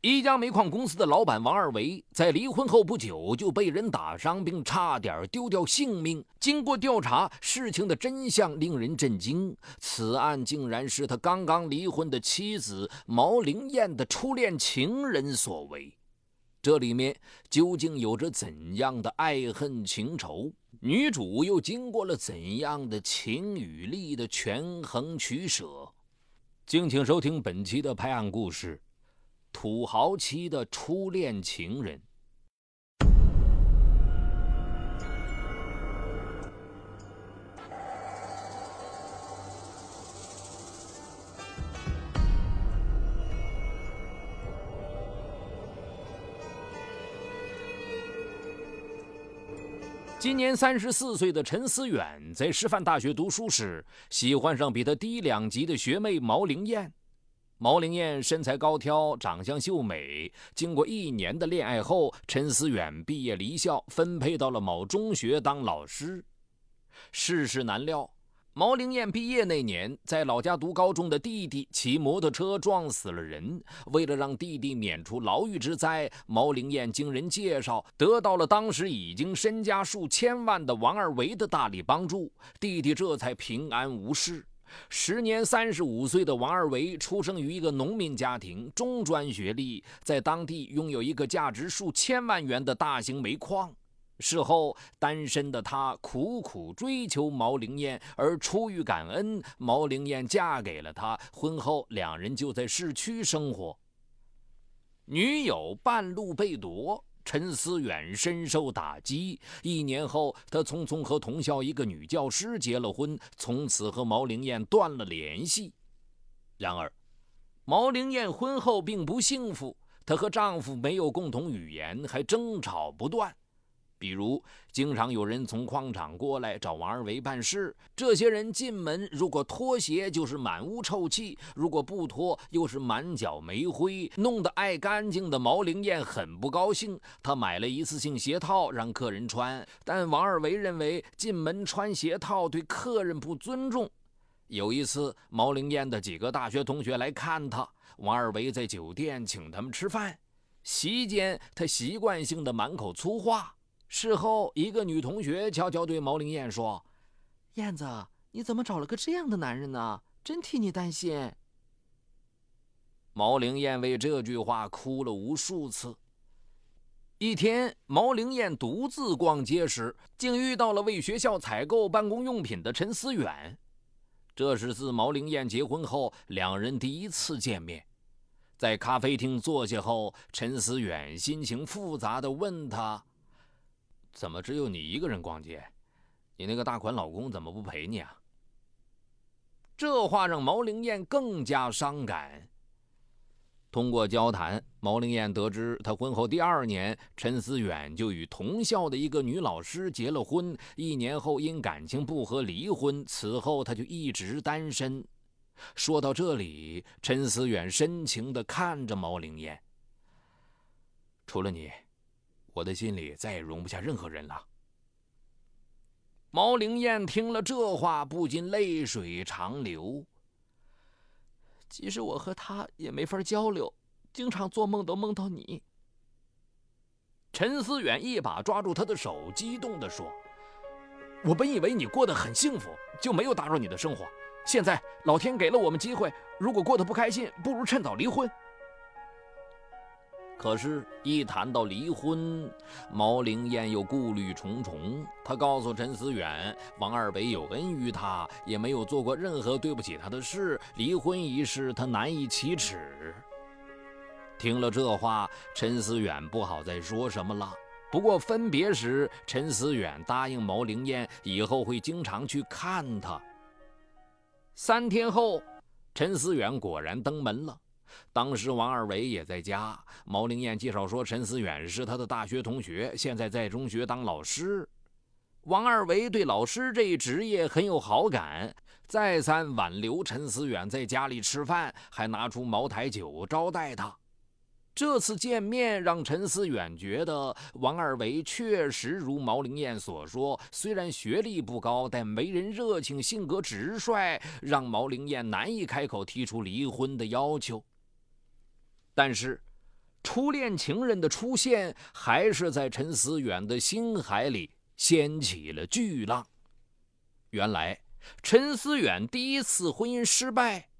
一家煤矿公司的老板王二维在离婚后不久就被人打伤，并差点丢掉性命。经过调查，事情的真相令人震惊：此案竟然是他刚刚离婚的妻子毛灵燕的初恋情人所为。这里面究竟有着怎样的爱恨情仇？女主又经过了怎样的情与利的权衡取舍？敬请收听本期的拍案故事。土豪妻的初恋情人。今年三十四岁的陈思远在师范大学读书时，喜欢上比他低两级的学妹毛灵燕。毛灵燕身材高挑，长相秀美。经过一年的恋爱后，陈思远毕业离校，分配到了某中学当老师。世事难料，毛灵燕毕业那年，在老家读高中的弟弟骑摩托车撞死了人。为了让弟弟免除牢狱之灾，毛灵燕经人介绍，得到了当时已经身家数千万的王二维的大力帮助，弟弟这才平安无事。时年三十五岁的王二维出生于一个农民家庭，中专学历，在当地拥有一个价值数千万元的大型煤矿。事后，单身的他苦苦追求毛灵燕，而出于感恩，毛灵燕嫁给了他。婚后，两人就在市区生活。女友半路被夺。陈思远深受打击。一年后，他匆匆和同校一个女教师结了婚，从此和毛灵燕断了联系。然而，毛灵燕婚后并不幸福，她和丈夫没有共同语言，还争吵不断。比如，经常有人从矿场过来找王二维办事。这些人进门，如果脱鞋就是满屋臭气；如果不脱，又是满脚煤灰，弄得爱干净的毛灵燕很不高兴。她买了一次性鞋套让客人穿，但王二维认为进门穿鞋套对客人不尊重。有一次，毛灵燕的几个大学同学来看他，王二维在酒店请他们吃饭，席间他习惯性的满口粗话。事后，一个女同学悄悄对毛灵燕说：“燕子，你怎么找了个这样的男人呢？真替你担心。”毛灵燕为这句话哭了无数次。一天，毛灵燕独自逛街时，竟遇到了为学校采购办公用品的陈思远。这是自毛灵燕结婚后两人第一次见面。在咖啡厅坐下后，陈思远心情复杂地问他。怎么只有你一个人逛街？你那个大款老公怎么不陪你啊？这话让毛灵燕更加伤感。通过交谈，毛灵燕得知，她婚后第二年，陈思远就与同校的一个女老师结了婚。一年后，因感情不和离婚。此后，他就一直单身。说到这里，陈思远深情地看着毛灵燕：“除了你。”我的心里再也容不下任何人了。毛灵燕听了这话，不禁泪水长流。即使我和他也没法交流，经常做梦都梦到你。陈思远一把抓住他的手，激动地说：“我本以为你过得很幸福，就没有打扰你的生活。现在老天给了我们机会，如果过得不开心，不如趁早离婚。”可是，一谈到离婚，毛灵燕又顾虑重重。她告诉陈思远，王二北有恩于她，也没有做过任何对不起她的事。离婚一事，她难以启齿。听了这话，陈思远不好再说什么了。不过分别时，陈思远答应毛灵燕，以后会经常去看她。三天后，陈思远果然登门了。当时王二维也在家。毛灵燕介绍说，陈思远是他的大学同学，现在在中学当老师。王二维对老师这一职业很有好感，再三挽留陈思远在家里吃饭，还拿出茅台酒招待他。这次见面让陈思远觉得王二维确实如毛灵燕所说，虽然学历不高，但为人热情，性格直率，让毛灵燕难以开口提出离婚的要求。但是，初恋情人的出现，还是在陈思远的心海里掀起了巨浪。原来，陈思远第一次婚姻失败，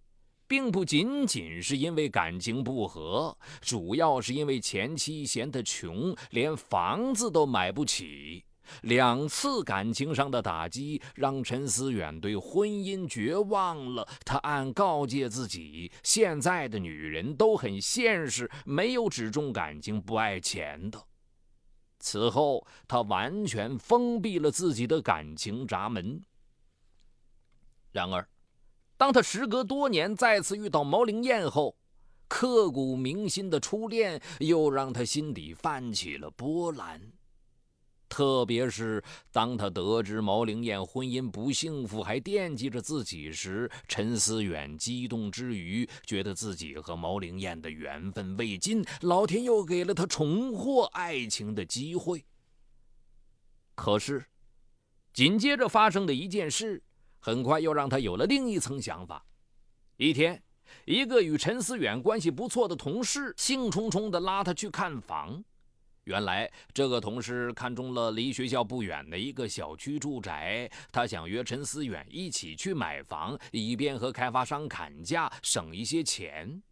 并不仅仅是因为感情不和，主要是因为前妻嫌他穷，连房子都买不起。两次感情上的打击，让陈思远对婚姻绝望了。他暗告诫自己：现在的女人都很现实，没有只重感情不爱钱的。此后，他完全封闭了自己的感情闸门。然而，当他时隔多年再次遇到毛灵燕后，刻骨铭心的初恋又让他心底泛起了波澜。特别是当他得知毛灵燕婚姻不幸福，还惦记着自己时，陈思远激动之余，觉得自己和毛灵燕的缘分未尽，老天又给了他重获爱情的机会。可是，紧接着发生的一件事。很快又让他有了另一层想法。一天，一个与陈思远关系不错的同事兴冲冲地拉他去看房。原来，这个同事看中了离学校不远的一个小区住宅，他想约陈思远一起去买房，以便和开发商砍价，省一些钱。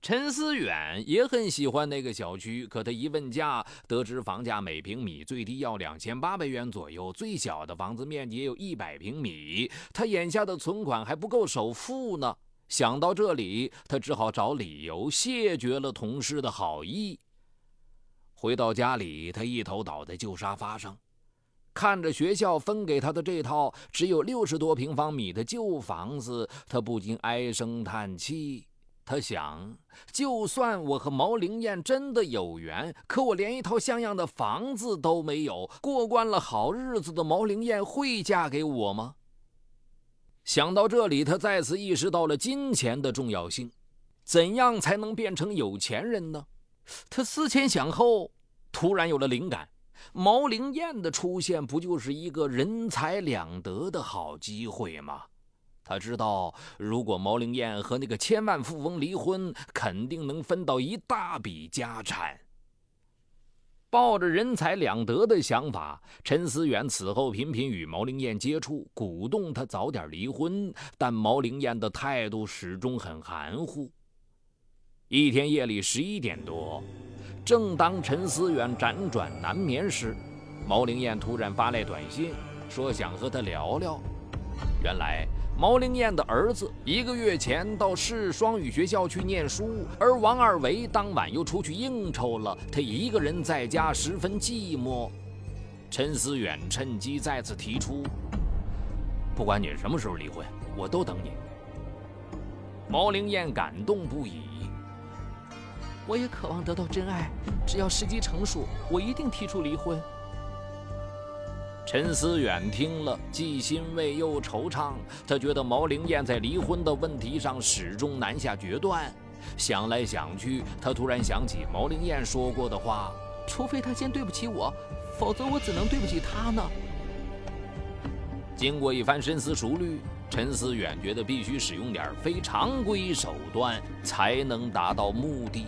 陈思远也很喜欢那个小区，可他一问价，得知房价每平米最低要两千八百元左右，最小的房子面积也有一百平米，他眼下的存款还不够首付呢。想到这里，他只好找理由谢绝了同事的好意。回到家里，他一头倒在旧沙发上，看着学校分给他的这套只有六十多平方米的旧房子，他不禁唉声叹气。他想，就算我和毛灵燕真的有缘，可我连一套像样的房子都没有，过惯了好日子的毛灵燕会嫁给我吗？想到这里，他再次意识到了金钱的重要性。怎样才能变成有钱人呢？他思前想后，突然有了灵感：毛灵燕的出现，不就是一个人财两得的好机会吗？他知道，如果毛灵燕和那个千万富翁离婚，肯定能分到一大笔家产。抱着人财两得的想法，陈思远此后频频与毛灵燕接触，鼓动他早点离婚。但毛灵燕的态度始终很含糊。一天夜里十一点多，正当陈思远辗转难眠时，毛灵燕突然发来短信，说想和他聊聊。原来。毛灵燕的儿子一个月前到市双语学校去念书，而王二维当晚又出去应酬了，他一个人在家十分寂寞。陈思远趁机再次提出：“不管你什么时候离婚，我都等你。”毛灵燕感动不已：“我也渴望得到真爱，只要时机成熟，我一定提出离婚。”陈思远听了，既欣慰又惆怅。他觉得毛灵燕在离婚的问题上始终难下决断。想来想去，他突然想起毛灵燕说过的话：“除非他先对不起我，否则我怎能对不起他呢？”经过一番深思熟虑，陈思远觉得必须使用点非常规手段，才能达到目的。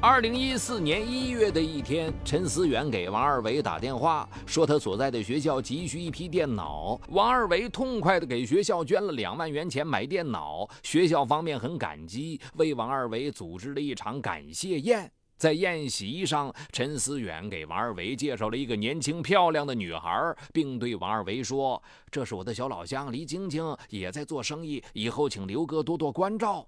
二零一四年一月的一天，陈思远给王二维打电话，说他所在的学校急需一批电脑。王二维痛快地给学校捐了两万元钱买电脑。学校方面很感激，为王二维组织了一场感谢宴。在宴席上，陈思远给王二维介绍了一个年轻漂亮的女孩，并对王二维说：“这是我的小老乡黎晶晶，也在做生意，以后请刘哥多多关照。”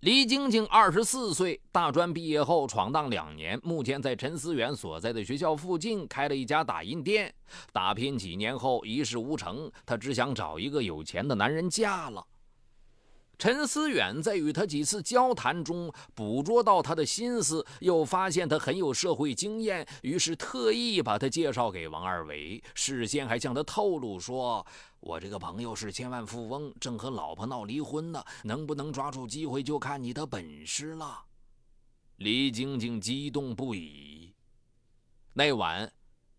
黎晶晶二十四岁，大专毕业后闯荡两年，目前在陈思远所在的学校附近开了一家打印店。打拼几年后一事无成，她只想找一个有钱的男人嫁了。陈思远在与他几次交谈中捕捉到他的心思，又发现他很有社会经验，于是特意把他介绍给王二维。事先还向他透露说：“我这个朋友是千万富翁，正和老婆闹离婚呢，能不能抓住机会就看你的本事了。”李晶晶激动不已。那晚，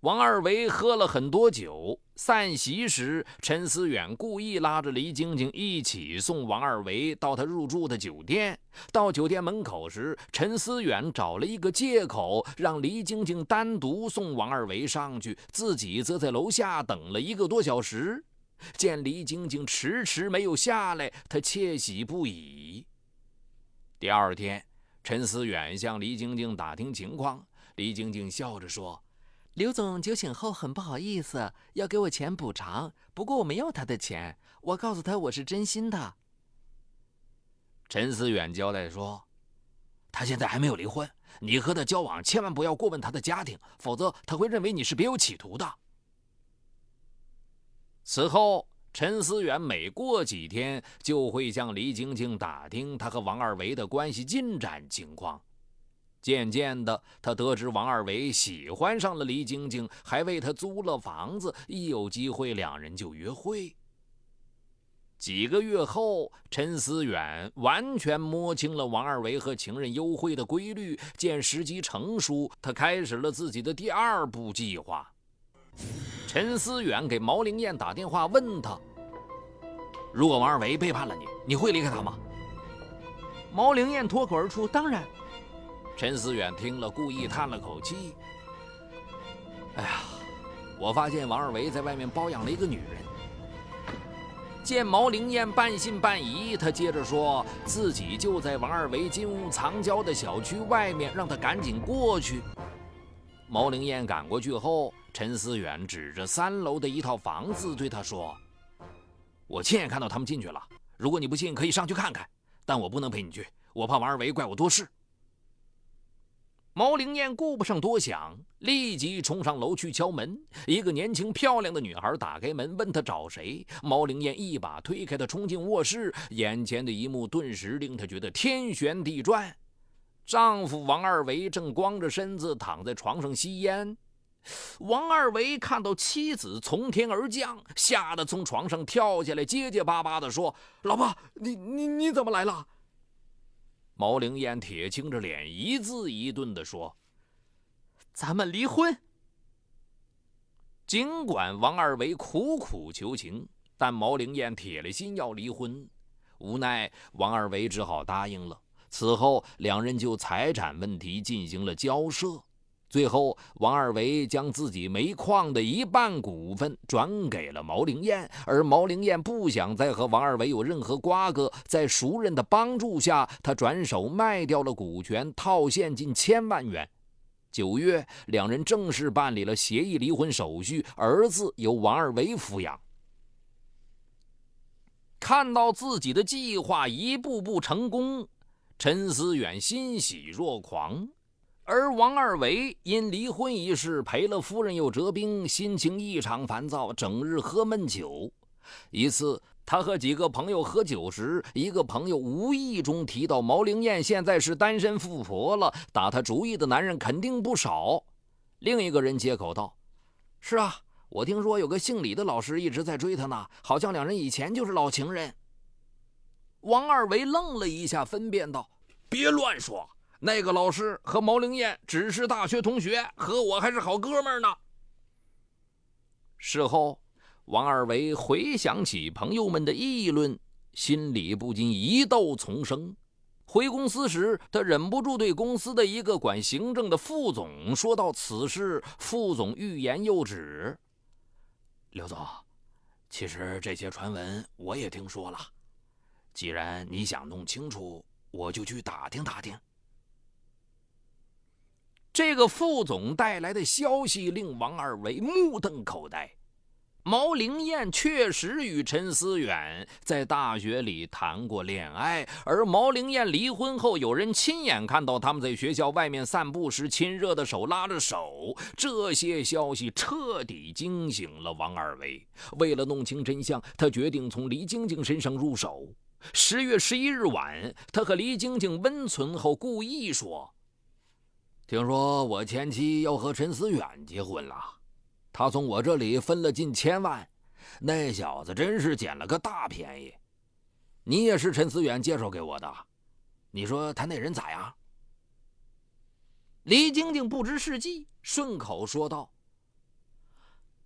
王二维喝了很多酒，散席时，陈思远故意拉着黎晶晶一起送王二维到他入住的酒店。到酒店门口时，陈思远找了一个借口，让黎晶晶单独送王二维上去，自己则在楼下等了一个多小时。见黎晶晶迟迟没有下来，他窃喜不已。第二天，陈思远向黎晶晶打听情况，黎晶晶笑着说。刘总酒醒后很不好意思，要给我钱补偿。不过我没要他的钱，我告诉他我是真心的。陈思远交代说：“他现在还没有离婚，你和他交往千万不要过问他的家庭，否则他会认为你是别有企图的。”此后，陈思远每过几天就会向黎晶晶打听他和王二维的关系进展情况。渐渐的，他得知王二维喜欢上了黎晶晶，还为她租了房子。一有机会，两人就约会。几个月后，陈思远完全摸清了王二维和情人幽会的规律。见时机成熟，他开始了自己的第二步计划。陈思远给毛灵燕打电话，问他：“如果王二维背叛了你，你会离开他吗？”毛灵燕脱口而出：“当然。”陈思远听了，故意叹了口气：“哎呀，我发现王二维在外面包养了一个女人。”见毛灵燕半信半疑，他接着说自己就在王二维金屋藏娇的小区外面，让他赶紧过去。毛灵燕赶过去后，陈思远指着三楼的一套房子对他说：“我亲眼看到他们进去了。如果你不信，可以上去看看，但我不能陪你去，我怕王二维怪我多事。”毛灵燕顾不上多想，立即冲上楼去敲门。一个年轻漂亮的女孩打开门，问她找谁。毛灵燕一把推开她，冲进卧室。眼前的一幕顿时令她觉得天旋地转。丈夫王二维正光着身子躺在床上吸烟。王二维看到妻子从天而降，吓得从床上跳下来，结结巴巴地说：“老婆，你你你怎么来了？”毛灵燕铁青着脸，一字一顿地说：“咱们离婚。”尽管王二维苦苦求情，但毛灵燕铁了心要离婚。无奈，王二维只好答应了。此后，两人就财产问题进行了交涉。最后，王二维将自己煤矿的一半股份转给了毛灵燕，而毛灵燕不想再和王二维有任何瓜葛，在熟人的帮助下，他转手卖掉了股权，套现近千万元。九月，两人正式办理了协议离婚手续，儿子由王二维抚养。看到自己的计划一步步成功，陈思远欣喜若狂。而王二维因离婚一事赔了夫人又折兵，心情异常烦躁，整日喝闷酒。一次，他和几个朋友喝酒时，一个朋友无意中提到毛灵燕现在是单身富婆了，打他主意的男人肯定不少。另一个人接口道：“是啊，我听说有个姓李的老师一直在追她呢，好像两人以前就是老情人。”王二维愣了一下，分辨道：“别乱说。”那个老师和毛灵燕只是大学同学，和我还是好哥们呢。事后，王二维回想起朋友们的议论，心里不禁疑窦丛生。回公司时，他忍不住对公司的一个管行政的副总说到此事。副总欲言又止：“刘总，其实这些传闻我也听说了。既然你想弄清楚，我就去打听打听。”这个副总带来的消息令王二维目瞪口呆。毛灵燕确实与陈思远在大学里谈过恋爱，而毛灵燕离婚后，有人亲眼看到他们在学校外面散步时亲热的手拉着手。这些消息彻底惊醒了王二维。为了弄清真相，他决定从黎晶晶身上入手。十月十一日晚，他和黎晶晶温存后，故意说。听说我前妻要和陈思远结婚了，他从我这里分了近千万，那小子真是捡了个大便宜。你也是陈思远介绍给我的，你说他那人咋样？黎晶晶不知是计，顺口说道：“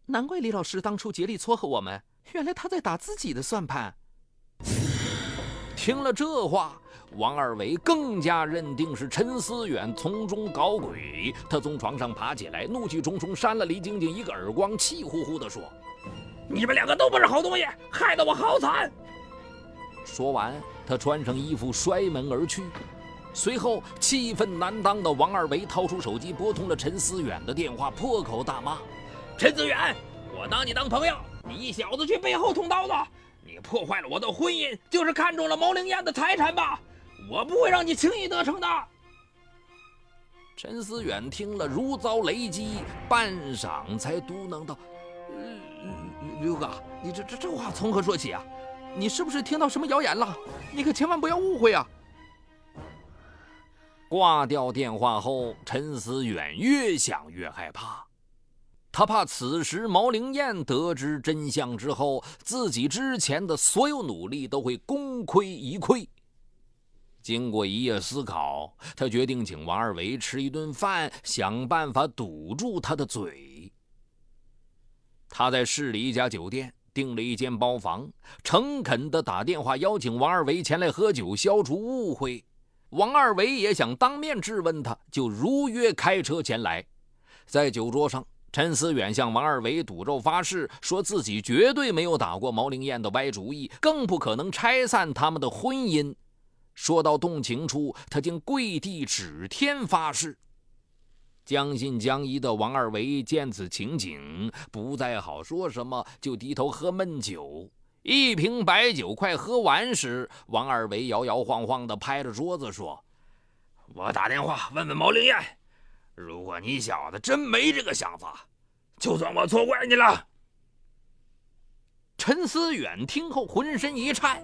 难怪李老师当初竭力撮合我们，原来他在打自己的算盘。听了这话，王二维更加认定是陈思远从中搞鬼。他从床上爬起来，怒气冲冲扇了李晶晶一个耳光，气呼呼地说：“你们两个都不是好东西，害得我好惨！”说完，他穿上衣服摔门而去。随后，气愤难当的王二维掏出手机，拨通了陈思远的电话，破口大骂：“陈思远，我拿你当朋友，你一小子去背后捅刀子！你破坏了我的婚姻，就是看中了毛灵燕的财产吧？我不会让你轻易得逞的！”陈思远听了如遭雷击，半晌才嘟囔道：“刘哥，你这这这话从何说起啊？你是不是听到什么谣言了？你可千万不要误会啊！”挂掉电话后，陈思远越想越害怕，他怕此时毛灵燕得知真相之后，自己之前的所有努力都会功亏一篑。经过一夜思考，他决定请王二维吃一顿饭，想办法堵住他的嘴。他在市里一家酒店订了一间包房，诚恳地打电话邀请王二维前来喝酒，消除误会。王二维也想当面质问他，就如约开车前来。在酒桌上，陈思远向王二维赌咒发誓，说自己绝对没有打过毛灵燕的歪主意，更不可能拆散他们的婚姻。说到动情处，他竟跪地指天发誓。将信将疑的王二维见此情景，不再好说什么，就低头喝闷酒。一瓶白酒快喝完时，王二维摇摇晃晃地拍着桌子说：“我打电话问问毛灵燕，如果你小子真没这个想法，就算我错怪你了。”陈思远听后浑身一颤。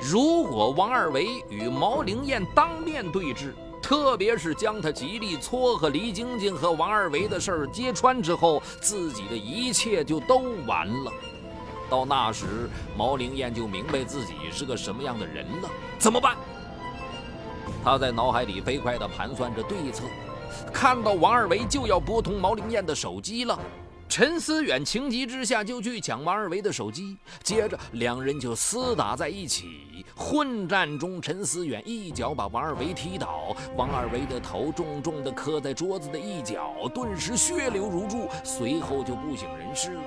如果王二维与毛灵燕当面对质，特别是将他极力撮合黎晶晶和王二维的事儿揭穿之后，自己的一切就都完了。到那时，毛灵燕就明白自己是个什么样的人了。怎么办？他在脑海里飞快地盘算着对策。看到王二维就要拨通毛灵燕的手机了，陈思远情急之下就去抢王二维的手机，接着两人就厮打在一起。混战中，陈思远一脚把王二维踢倒，王二维的头重重地磕在桌子的一角，顿时血流如注，随后就不省人事了。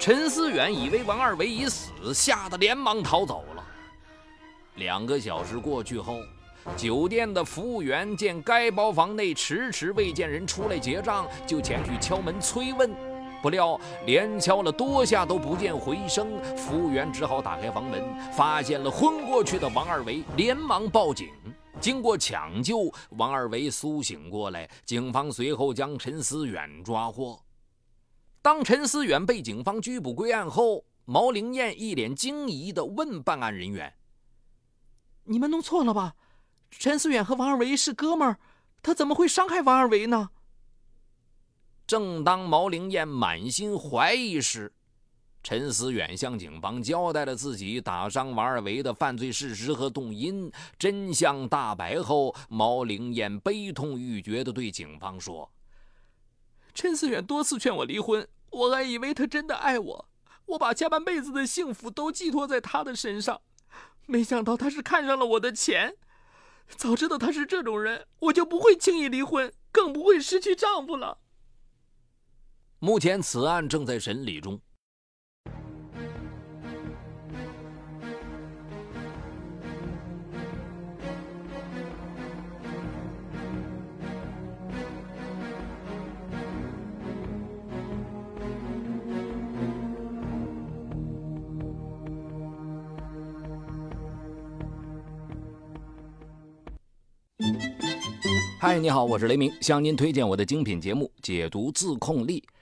陈思远以为王二维已死，吓得连忙逃走了。两个小时过去后，酒店的服务员见该包房内迟迟未见人出来结账，就前去敲门催问。不料连敲了多下都不见回声，服务员只好打开房门，发现了昏过去的王二维，连忙报警。经过抢救，王二维苏醒过来，警方随后将陈思远抓获。当陈思远被警方拘捕归案后，毛灵燕一脸惊疑地问办案人员：“你们弄错了吧？陈思远和王二维是哥们儿，他怎么会伤害王二维呢？”正当毛灵燕满心怀疑时，陈思远向警方交代了自己打伤王二维的犯罪事实和动因。真相大白后，毛灵燕悲痛欲绝地对警方说。陈思远多次劝我离婚，我还以为他真的爱我，我把下半辈子的幸福都寄托在他的身上，没想到他是看上了我的钱。早知道他是这种人，我就不会轻易离婚，更不会失去丈夫了。目前此案正在审理中。嗨，你好，我是雷鸣，向您推荐我的精品节目《解读自控力》。